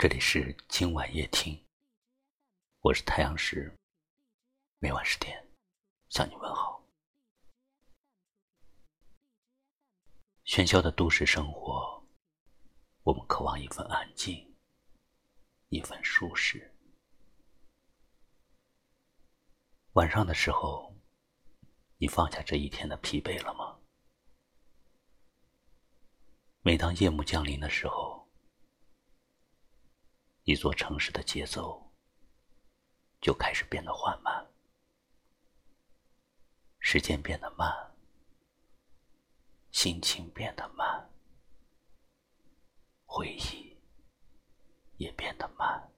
这里是今晚夜听，我是太阳石，每晚十点向你问好。喧嚣的都市生活，我们渴望一份安静，一份舒适。晚上的时候，你放下这一天的疲惫了吗？每当夜幕降临的时候。一座城市的节奏就开始变得缓慢，时间变得慢，心情变得慢，回忆也变得慢。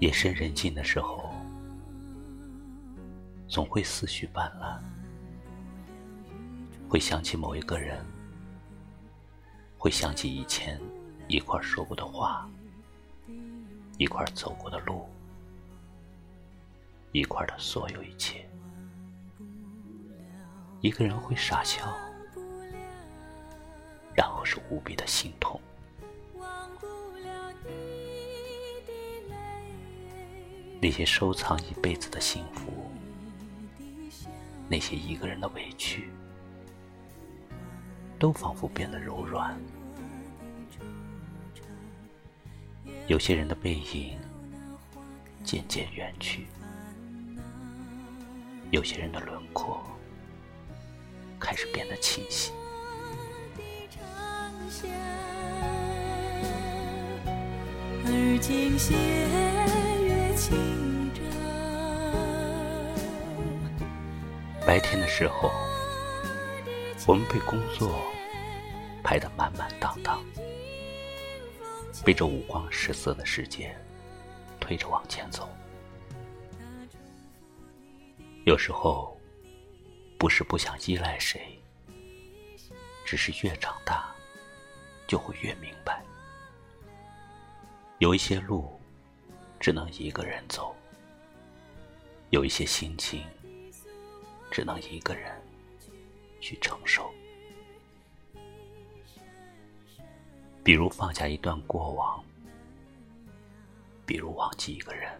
夜深人静的时候，总会思绪泛滥，会想起某一个人，会想起以前一块说过的话，一块走过的路，一块的所有一切。一个人会傻笑，然后是无比的心痛。那些收藏一辈子的幸福，那些一个人的委屈，都仿佛变得柔软。有些人的背影渐渐远去，有些人的轮廓开始变得清晰。而今白天的时候，我们被工作排得满满当当，被这五光十色的世界推着往前走。有时候，不是不想依赖谁，只是越长大，就会越明白，有一些路。只能一个人走，有一些心情，只能一个人去承受。比如放下一段过往，比如忘记一个人。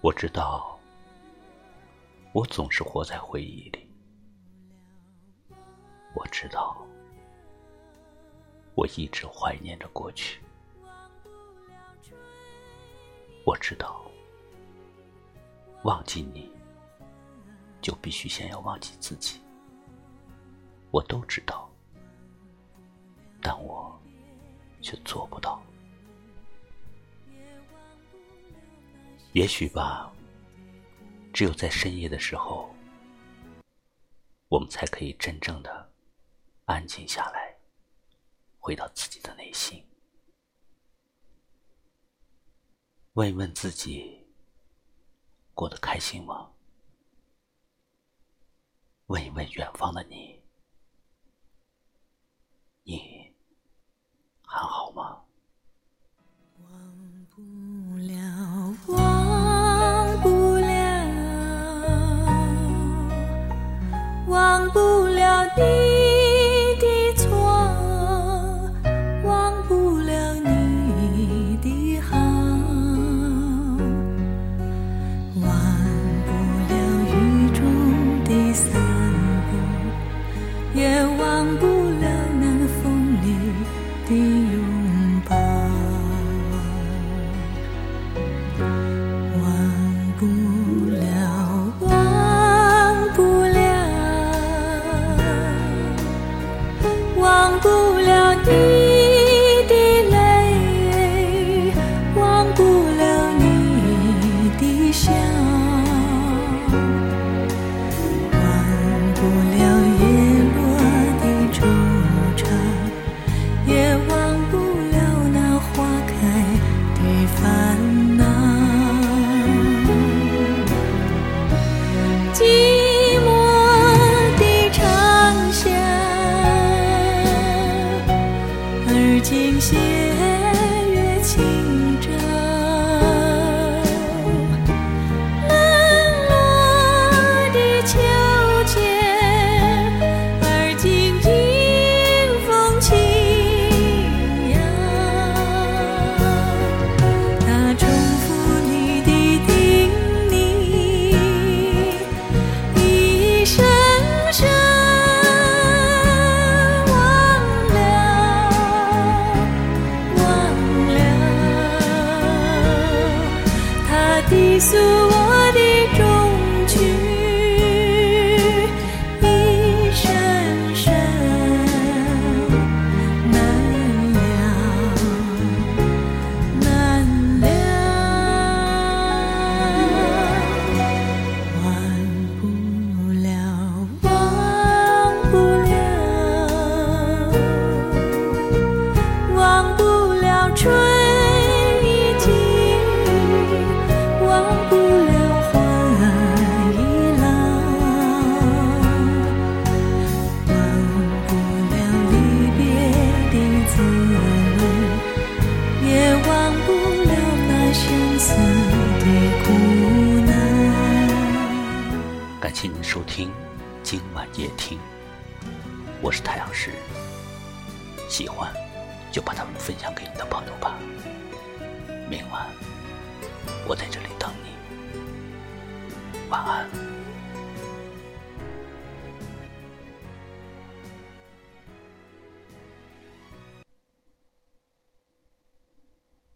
我知道，我总是活在回忆里。我知道，我一直怀念着过去。我知道，忘记你，就必须先要忘记自己。我都知道，但我却做不到。也许吧，只有在深夜的时候，我们才可以真正的安静下来，回到自己的内心。问一问自己，过得开心吗？问一问远方的你，你还好 Jesus. 请您收听今晚夜听，我是太阳石。喜欢就把它们分享给你的朋友吧。明晚我在这里等你，晚安。